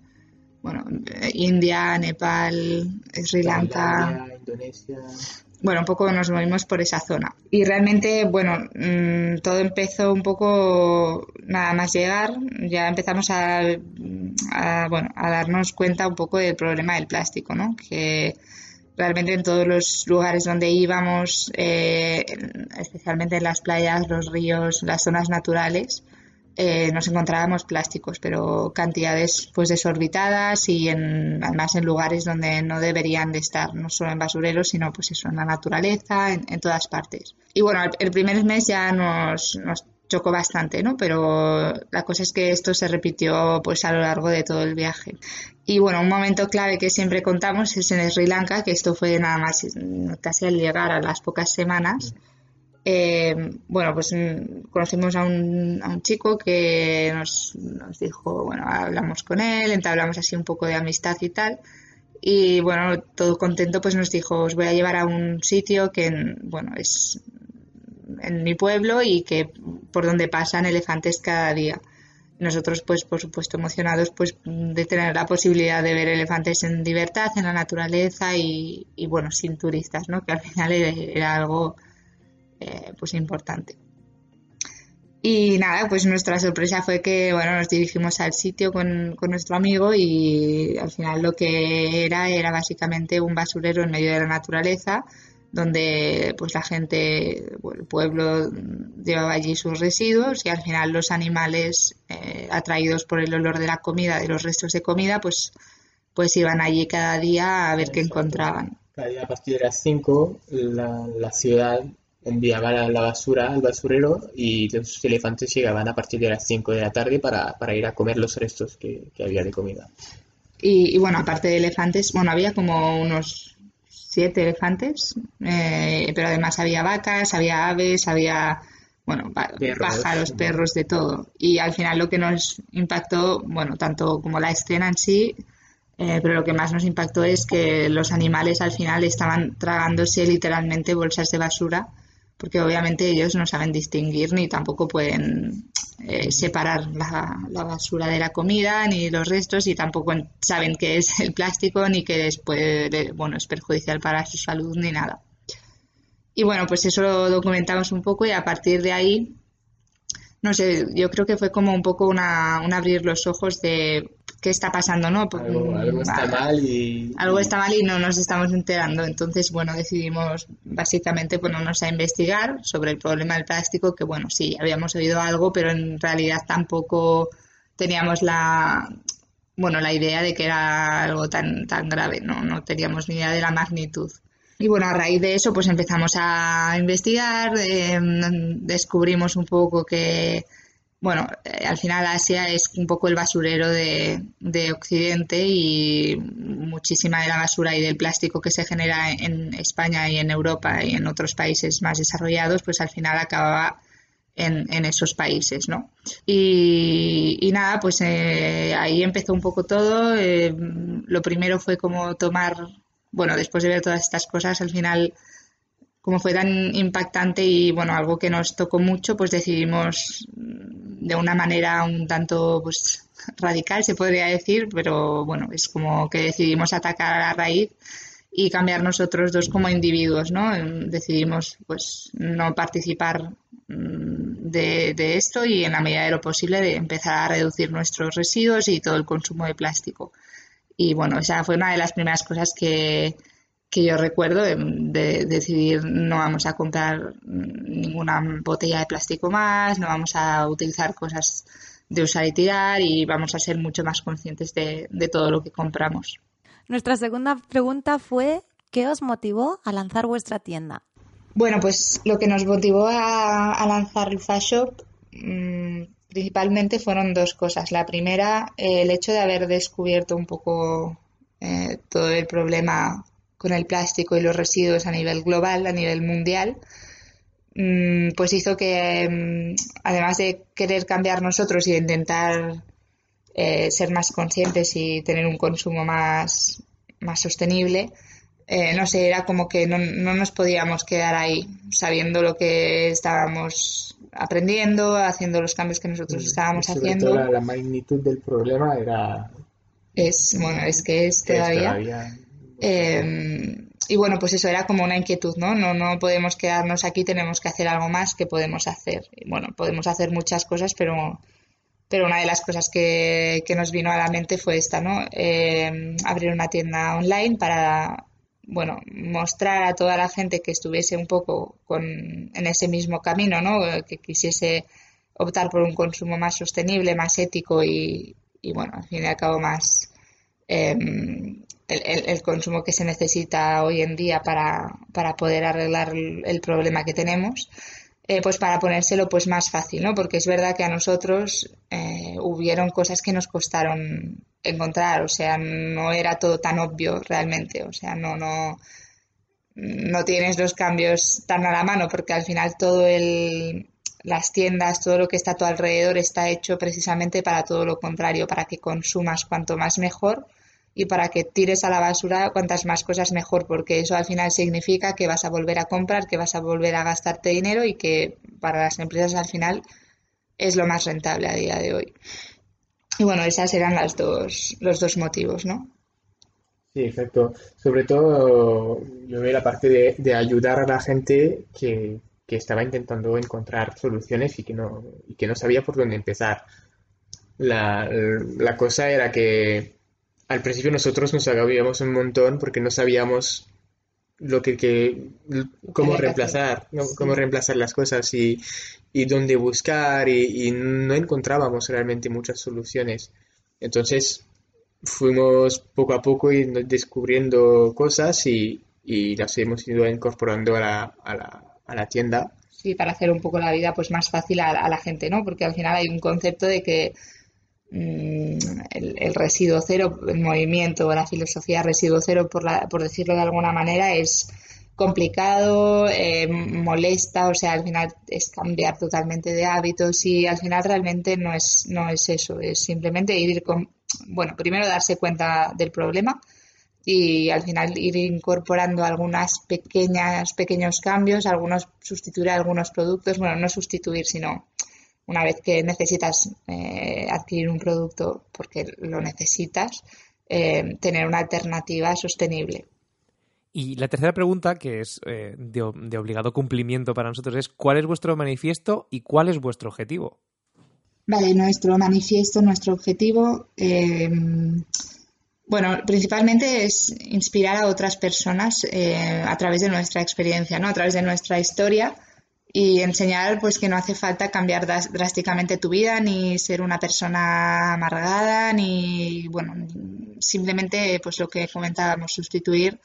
bueno, India, Nepal, Sri Lanka, Indonesia bueno, un poco nos movimos por esa zona. Y realmente, bueno, mm, todo empezó un poco nada más llegar, ya empezamos a, bueno, a darnos cuenta un poco del problema del plástico, ¿no? Que realmente en todos los lugares donde íbamos, eh, especialmente en las playas, los ríos, las zonas naturales, eh, nos encontrábamos plásticos, pero cantidades pues desorbitadas y en, además en lugares donde no deberían de estar, no solo en basureros, sino pues eso, en la naturaleza, en, todas partes. Y bueno, el, primer mes ya nos, nos chocó bastante, ¿no? Pero la cosa es que esto se repitió pues a lo largo de todo el viaje. Y bueno, un momento clave que siempre contamos es en Sri Lanka, que esto fue nada más casi al llegar a las pocas semanas. Eh, bueno, pues mm, conocimos a un, a un chico que nos, nos, dijo, bueno, hablamos con él, entablamos así un poco de amistad y tal. Y bueno, todo contento, pues nos dijo, os voy a llevar a un sitio que, bueno, es en mi pueblo y que por donde pasan elefantes cada día. Nosotros, pues, por supuesto, emocionados, pues, de tener la posibilidad de ver elefantes en libertad, en la naturaleza y, y bueno, sin turistas, ¿no? Que al final era algo eh, pues importante. Y nada, pues nuestra sorpresa fue que bueno, nos dirigimos al sitio con, nuestro amigo y al final lo que era era básicamente un basurero en medio de la naturaleza donde pues la gente, el pueblo llevaba allí sus residuos y al final los animales eh, atraídos por el olor de la comida, de los restos de comida, pues, pues iban allí cada día a ver qué encontraban. Cada día a partir de las 5 la, la ciudad enviaban la basura al basurero y los elefantes llegaban a partir de las 5 de la tarde para, ir a comer los restos que, había de comida. Y, bueno, aparte de elefantes, bueno, había como unos siete elefantes, eh, pero además había vacas, había aves, había, bueno, pájaros, perros, de todo. Y al final lo que nos impactó, bueno, tanto como la escena en sí, eh, pero lo que más nos impactó es que los animales al final estaban tragándose literalmente bolsas de basura porque obviamente ellos no saben distinguir ni tampoco pueden eh, separar la, basura de la comida ni los restos y tampoco saben qué es el plástico ni que después bueno es perjudicial para su salud ni nada. Y bueno pues eso lo documentamos un poco y a partir de ahí no sé yo creo que fue como un poco una, un abrir los ojos de qué está pasando, ¿no? algo, está mal y... Algo está mal y no nos estamos enterando. Entonces, bueno, decidimos básicamente ponernos a investigar sobre el problema del plástico, que bueno, sí, habíamos oído algo, pero en realidad tampoco teníamos la bueno, la idea de que era algo tan, tan grave, ¿no? No teníamos ni idea de la magnitud. Y bueno, a raíz de eso, pues empezamos a investigar, em, descubrimos un poco que bueno, eh, al final Asia es un poco el basurero de, de, Occidente y muchísima de la basura y del plástico que se genera en España y en Europa y en otros países más desarrollados, pues al final acababa en, en esos países, ¿no? Y, nada, pues eh, ahí empezó un poco todo. Eh, lo primero fue como tomar, bueno, después de ver todas estas cosas, al final como fue tan impactante y bueno, algo que nos tocó mucho, pues decidimos mm, de una manera un tanto pues radical, se podría decir, pero bueno, es como que decidimos atacar a la raíz y cambiar nosotros dos como individuos, ¿no? Decidimos pues no participar mm, de, de esto y en la medida de lo posible de empezar a reducir nuestros residuos y todo el consumo de plástico. Y bueno, esa fue una de las primeras cosas que, que yo recuerdo de, decidir no vamos a comprar ninguna botella de plástico más, no vamos a utilizar cosas de usar y tirar y vamos a ser mucho más conscientes de, todo lo que compramos. Nuestra segunda pregunta fue, ¿qué os motivó a lanzar vuestra tienda? Bueno, pues lo que nos motivó a, lanzar Lufa Shop mm, principalmente fueron dos cosas. La primera, el hecho de haber descubierto un poco eh, todo el problema con el plástico y los residuos a nivel global, a nivel mundial, mm, pues hizo que, mm, además de querer cambiar nosotros y de intentar eh, ser más conscientes y tener un consumo más, más sostenible, eh, no sé, era como que no, no, nos podíamos quedar ahí sabiendo lo que estábamos aprendiendo, haciendo los cambios que nosotros estábamos haciendo. la, magnitud del problema era... Es, bueno, es que es todavía Em, y bueno, pues eso era como una inquietud, ¿no? ¿no? No podemos quedarnos aquí, tenemos que hacer algo más que podemos hacer. Y bueno, podemos hacer muchas cosas, pero, pero una de las cosas que, que nos vino a la mente fue esta, ¿no? Em, abrir una tienda online para, bueno, mostrar a toda la gente que estuviese un poco con, en ese mismo camino, ¿no? Que quisiese optar por un consumo más sostenible, más ético y, y bueno, al fin y al cabo más, em, el, consumo que se necesita hoy en día para, para poder arreglar el, problema que tenemos, eh, pues para ponérselo pues más fácil, ¿no? Porque es verdad que a nosotros eh, hubieron cosas que nos costaron encontrar, o sea, no era todo tan obvio realmente, o sea, no, no, no tienes los cambios tan a la mano porque al final todo el, las tiendas, todo lo que está a tu alrededor está hecho precisamente para todo lo contrario, para que consumas cuanto más mejor y para que tires a la basura cuantas más cosas mejor, porque eso al final significa que vas a volver a comprar, que vas a volver a gastarte dinero y que para las empresas al final es lo más rentable a día de hoy. Y bueno, esas eran las dos, los dos motivos, ¿no? Sí, exacto. Sobre todo yo veo la parte de, de ayudar a la gente que, que, estaba intentando encontrar soluciones y que no, y que no sabía por dónde empezar. La, la cosa era que al principio nosotros nos agobiamos un montón porque no sabíamos lo que, cómo reemplazar, cómo reemplazar las cosas y, dónde buscar y, no encontrábamos realmente muchas soluciones. Entonces fuimos poco a poco descubriendo cosas y, las hemos ido incorporando a la, a la, a la tienda. Sí, para hacer un poco la vida pues más fácil a, a la gente, ¿no? Porque al final hay un concepto de que Mm, el, residuo cero, el movimiento, la filosofía residuo cero, por, la, por decirlo de alguna manera, es complicado, eh, molesta, o sea, al final es cambiar totalmente de hábitos y al final realmente no es, no es eso, es simplemente ir con, bueno, primero darse cuenta del problema y al final ir incorporando algunas pequeñas, pequeños cambios, algunos sustituir algunos productos, bueno, no sustituir, sino una vez que necesitas eh, adquirir un producto porque lo necesitas, eh, tener una alternativa sostenible. Y la tercera pregunta, que es eh, de, obligado cumplimiento para nosotros, es ¿cuál es vuestro manifiesto y cuál es vuestro objetivo? Vale, nuestro manifiesto, nuestro objetivo, bueno, principalmente es inspirar a otras personas a través de nuestra experiencia, ¿no? A través de nuestra historia y enseñar pues que no hace falta cambiar drásticamente tu vida ni ser una persona amargada ni bueno simplemente pues lo que comentábamos sustituir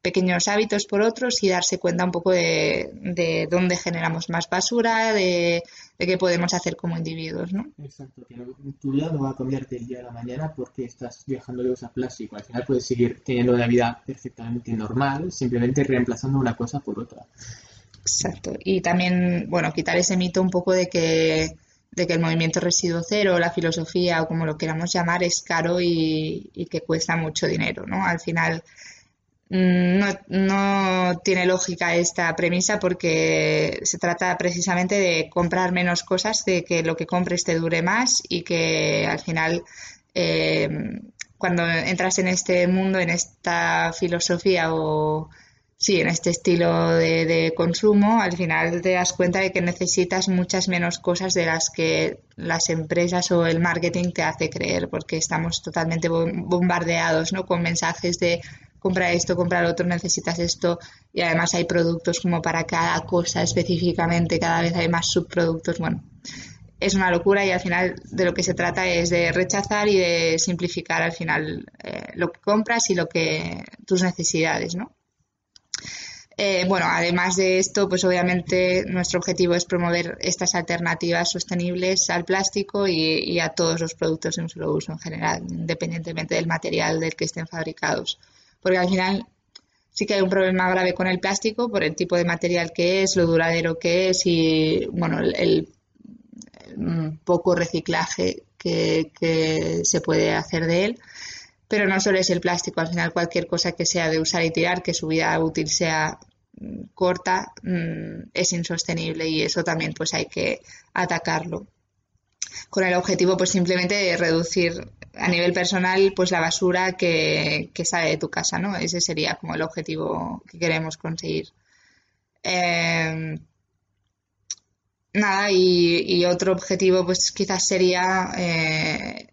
pequeños hábitos por otros y darse cuenta un poco de, de dónde generamos más basura de, de qué podemos hacer como individuos, ¿no? Exacto, que tu vida no va a cambiar del día a la mañana porque estás dejando de usar plástico. Al final puedes seguir teniendo una vida perfectamente normal, simplemente reemplazando una cosa por otra. Exacto. Y también, bueno, quitar ese mito un poco de que, de que el movimiento residuo cero, la filosofía o como lo queramos llamar, es caro y, que cuesta mucho dinero, ¿no? Al final Mm, no, no, tiene lógica esta premisa porque se trata precisamente de comprar menos cosas, de que lo que compres te dure más y que al final eh, cuando entras en este mundo, en esta filosofía o sí, en este estilo de, consumo, al final te das cuenta de que necesitas muchas menos cosas de las que las empresas o el marketing te hace creer, porque estamos totalmente bombardeados ¿no? con mensajes de compra esto, compra lo otro, necesitas esto y además hay productos como para cada cosa específicamente, cada vez hay más subproductos, bueno, es una locura y al final de lo que se trata es de rechazar y de simplificar al final eh, lo que compras y lo que tus necesidades, ¿no? Eh, bueno, además de esto, pues obviamente nuestro objetivo es promover estas alternativas sostenibles al plástico y, a todos los productos de un solo uso en general, independientemente del material del que estén fabricados porque al final sí que hay un problema grave con el plástico por el tipo de material que es, lo duradero que es y, bueno, el, poco reciclaje que, se puede hacer de él. Pero no solo es el plástico, al final cualquier cosa que sea de usar y tirar, que su vida útil sea mm, corta, mm, es insostenible y eso también pues hay que atacarlo con el objetivo pues simplemente de reducir a nivel personal pues la basura que, sale de tu casa, ¿no? Ese sería como el objetivo que queremos conseguir. Em, nada, y, otro objetivo pues quizás sería eh,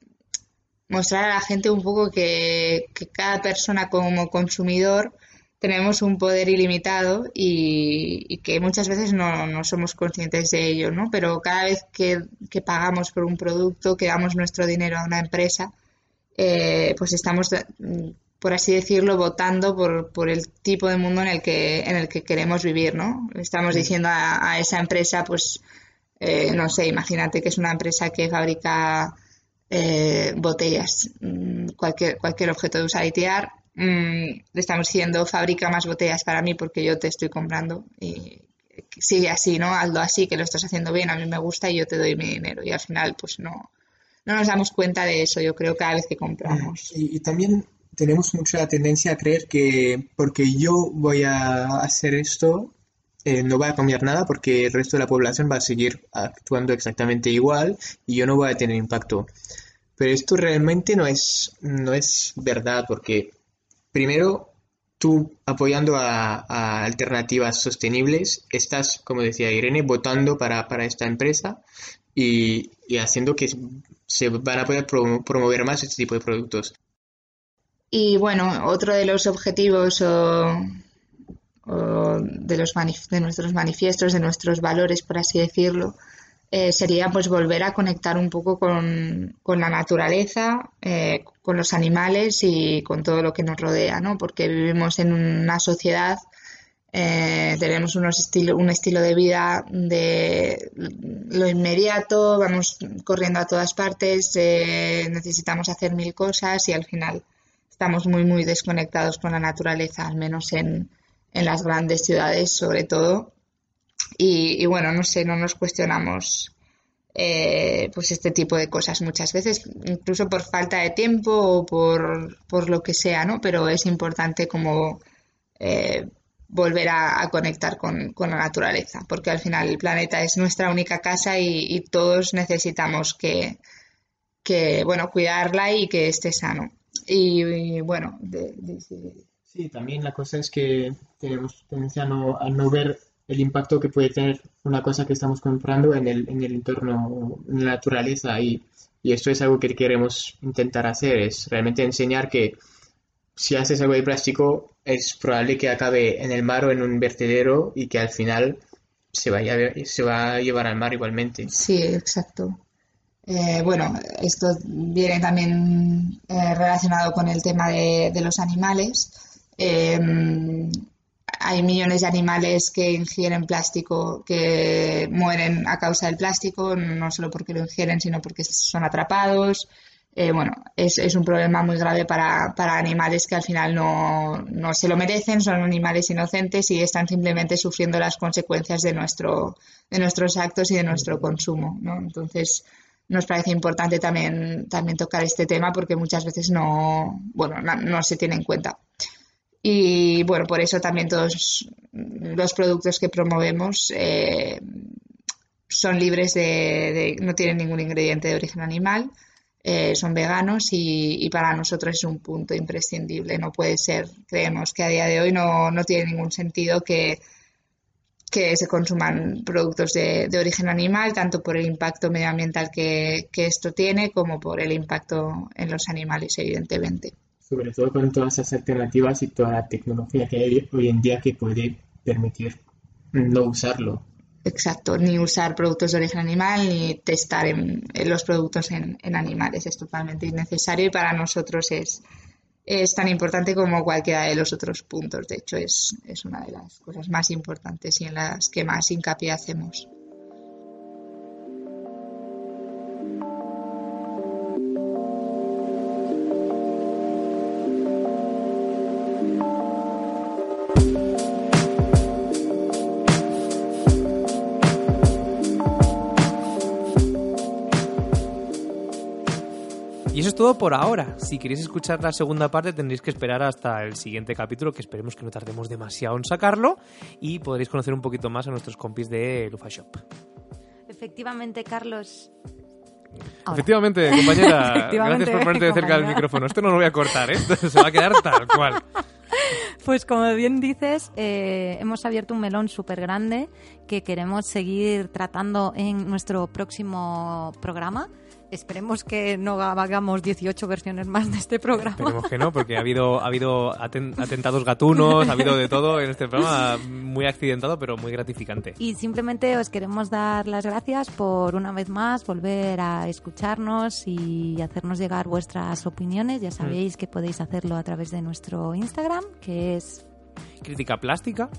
mostrar a la gente un poco que, que cada persona como consumidor tenemos un poder ilimitado y, que muchas veces no, somos conscientes de ello, ¿no? Pero cada vez que, pagamos por un producto, que damos nuestro dinero a una empresa, eh, pues estamos, por así decirlo, votando por, el tipo de mundo en el que, en el que queremos vivir, ¿no? Estamos diciendo a, esa empresa, pues, eh, no sé, imagínate que es una empresa que fabrica eh, botellas, mm, cualquier, cualquier objeto de usar y tirar, Mm, le estamos diciendo fabrica más botellas para mí porque yo te estoy comprando y sigue así, ¿no? Hazlo así, que lo estás haciendo bien, a mí me gusta y yo te doy mi dinero. Y al final, pues no, no nos damos cuenta de eso, yo creo, cada vez que compramos. Y, también tenemos mucha tendencia a creer que porque yo voy a hacer esto, eh, no va a cambiar nada porque el resto de la población va a seguir actuando exactamente igual y yo no voy a tener impacto. Pero esto realmente no es, no es verdad porque primero, tú apoyando a, alternativas sostenibles, estás, como decía Irene, votando para, esta empresa y, haciendo que se van a poder promover más este tipo de productos. Y bueno, otro de los objetivos de, los de nuestros manifiestos, de nuestros valores, por así decirlo, eh, sería pues volver a conectar un poco con, la naturaleza, eh, con los animales y con todo lo que nos rodea, ¿no? Porque vivimos en una sociedad, eh, tenemos unos estilo, un estilo de vida de lo inmediato, vamos corriendo a todas partes, necesitamos hacer mil cosas y al final estamos muy, muy desconectados con la naturaleza, al menos en, en las grandes ciudades sobre todo y, bueno, no sé, no nos cuestionamos eh, pues este tipo de cosas muchas veces, incluso por falta de tiempo o por, lo que sea, ¿no? Pero es importante como eh, volver a, conectar con, la naturaleza, porque al final el planeta es nuestra única casa y, todos necesitamos que, que, bueno, cuidarla y que esté sano. Y, bueno, sí, también la cosa es que tenemos tendencia no, a no ver el impacto que puede tener una cosa que estamos comprando en el, en el entorno, en la naturaleza. Y, y esto es algo que queremos intentar hacer, es realmente enseñar que si haces algo de plástico es probable que acabe en el mar o en un vertedero y que al final se, vaya, se va a llevar al mar igualmente. Sí, exacto. Eh, bueno, esto viene también eh, relacionado con el tema de, los animales. Eh, hay millones de animales que ingieren plástico, que mueren a causa del plástico, no solo porque lo ingieren, sino porque son atrapados. Eh, bueno, es, un problema muy grave para, para animales que al final no, no, se lo merecen, son animales inocentes y están simplemente sufriendo las consecuencias de, nuestro, de nuestros actos y de nuestro consumo. ¿no? Entonces, nos parece importante también, también tocar este tema porque muchas veces no, bueno, no, no se tiene en cuenta. Y bueno, por eso también todos los productos que promovemos eh, son libres de, no tienen ningún ingrediente de origen animal, eh, son veganos y, y, para nosotros es un punto imprescindible. No puede ser, creemos que a día de hoy no, no tiene ningún sentido que, que se consuman productos de, de, origen animal, tanto por el impacto medioambiental que, que esto tiene como por el impacto en los animales, evidentemente sobre todo con todas esas alternativas y toda la tecnología que hay hoy en día que puede permitir no usarlo. Exacto, ni usar productos de origen animal ni testar en, los productos en, en, animales. Es totalmente innecesario y para nosotros es, es tan importante como cualquiera de los otros puntos. De hecho, es, es una de las cosas más importantes y en las que más hincapié hacemos. Todo por ahora. Si queréis escuchar la segunda parte tendréis que esperar hasta el siguiente capítulo, que esperemos que no tardemos demasiado en sacarlo, y podréis conocer un poquito más a nuestros compis de Lufa Shop. Efectivamente, Carlos. Ahora. Efectivamente, compañera. Efectivamente, gracias por ponerte de cerca del micrófono. Esto no lo voy a cortar, ¿eh? se va a quedar tal cual. Pues como bien dices, eh, hemos abierto un melón súper grande que queremos seguir tratando en nuestro próximo programa. Esperemos que no hagamos 18 versiones más de este programa. Esperemos que no, porque ha habido, ha habido atentados gatunos, ha habido de todo en este programa, muy accidentado, pero muy gratificante. Y simplemente os queremos dar las gracias por una vez más volver a escucharnos y hacernos llegar vuestras opiniones. Ya sabéis mm. que podéis hacerlo a través de nuestro Instagram, que es Crítica Plástica.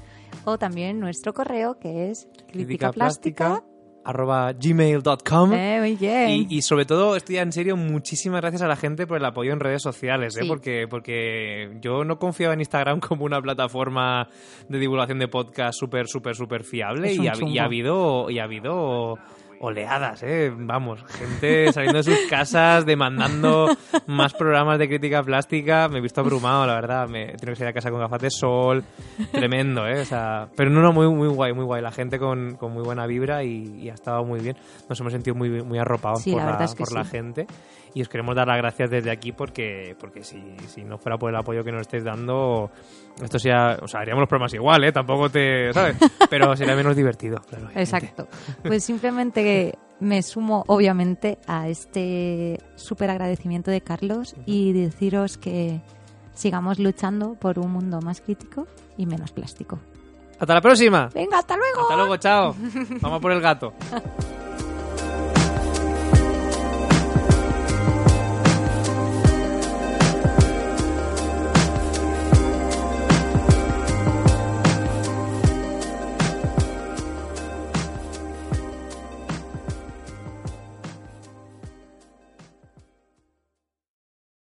O también nuestro correo, que es crítica plástica arroba gmail.com. Eh, muy bien. Y, y, sobre todo, estoy en serio, muchísimas gracias a la gente por el apoyo en redes sociales, ¿eh? sí. porque, porque yo no confiaba en Instagram como una plataforma de divulgación de podcast súper, súper, súper fiable y ha, y ha, habido... Y ha habido oleadas, ¿eh? Vamos, gente saliendo de sus casas demandando más programas de crítica plástica. Me he visto abrumado, la verdad. Me he tenido que salir a casa con gafas de sol. Tremendo, ¿eh? O sea, pero no, no, muy, muy guay, muy guay. La gente con, con muy buena vibra y, y, ha estado muy bien. Nos hemos sentido muy, muy arropados sí, por, la, la, es que por sí. la gente. Y os queremos dar las gracias desde aquí porque, porque si, si no fuera por el apoyo que nos estáis dando, esto sería, o sea, haríamos los programas igual, ¿eh? Tampoco te, ¿sabes? Pero sería menos divertido. Claro, Exacto. Pues simplemente me sumo, obviamente, a este súper agradecimiento de Carlos uh -huh. y deciros que sigamos luchando por un mundo más crítico y menos plástico. ¡Hasta la próxima! Venga, hasta luego. Hasta luego, chao. Vamos por el gato.